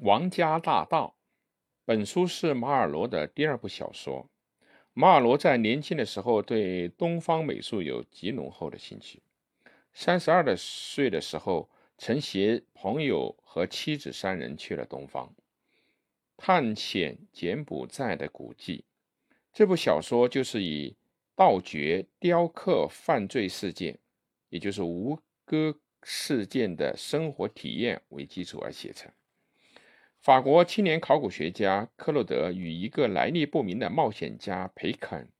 王家大道》。本书是马尔罗的第二部小说。马尔罗在年轻的时候对东方美术有极浓厚的兴趣。三十二的岁的时候，曾携朋友和妻子三人去了东方，探险柬埔寨的古迹。这部小说就是以盗掘、雕刻犯罪事件，也就是吴哥事件的生活体验为基础而写成。法国青年考古学家克洛德与一个来历不明的冒险家培肯，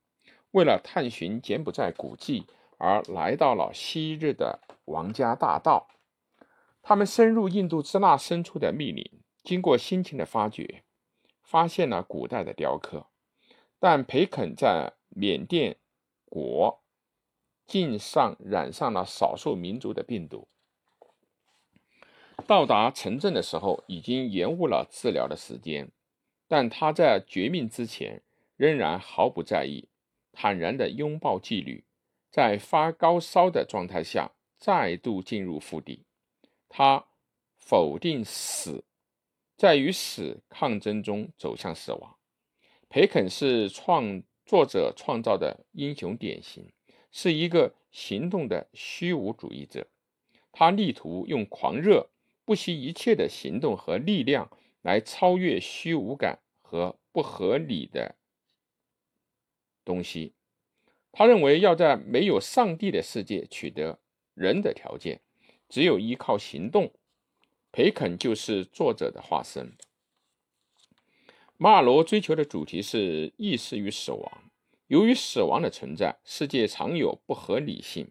为了探寻柬埔寨古迹而来到了昔日的王家大道。他们深入印度支那深处的密林，经过辛勤的发掘，发现了古代的雕刻。但培肯在缅甸国境上染上了少数民族的病毒。到达城镇的时候，已经延误了治疗的时间，但他在绝命之前仍然毫不在意，坦然地拥抱纪律，在发高烧的状态下再度进入腹地。他否定死，在与死抗争中走向死亡。培肯是创作者创造的英雄典型，是一个行动的虚无主义者。他力图用狂热。不惜一切的行动和力量来超越虚无感和不合理的东西。他认为，要在没有上帝的世界取得人的条件，只有依靠行动。培肯就是作者的化身。马尔罗追求的主题是意识与死亡。由于死亡的存在，世界常有不合理性，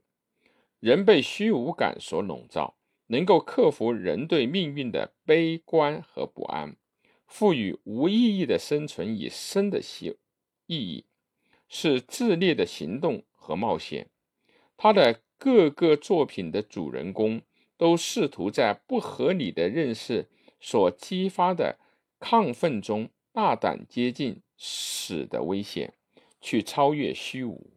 人被虚无感所笼罩。能够克服人对命运的悲观和不安，赋予无意义的生存以生的意意义，是自烈的行动和冒险。他的各个作品的主人公都试图在不合理的认识所激发的亢奋中，大胆接近死的危险，去超越虚无。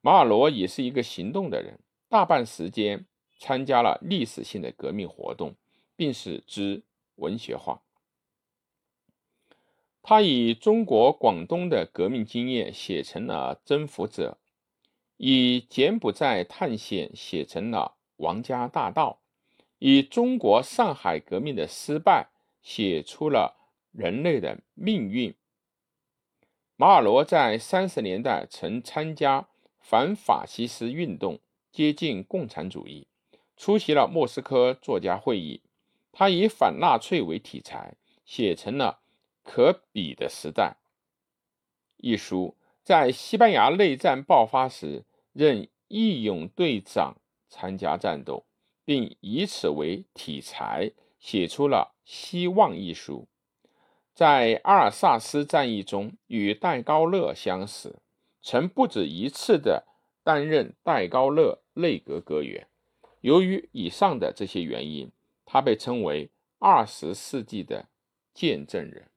马尔罗也是一个行动的人，大半时间。参加了历史性的革命活动，并使之文学化。他以中国广东的革命经验写成了《征服者》，以柬埔寨探险写成了《王家大道》，以中国上海革命的失败写出了人类的命运。马尔罗在三十年代曾参加反法西斯运动，接近共产主义。出席了莫斯科作家会议，他以反纳粹为题材，写成了《可比的时代》一书。在西班牙内战爆发时，任义勇队长参加战斗，并以此为题材写出了《希望》一书。在阿尔萨斯战役中与戴高乐相识，曾不止一次的担任戴高乐内阁阁员。由于以上的这些原因，他被称为二十世纪的见证人。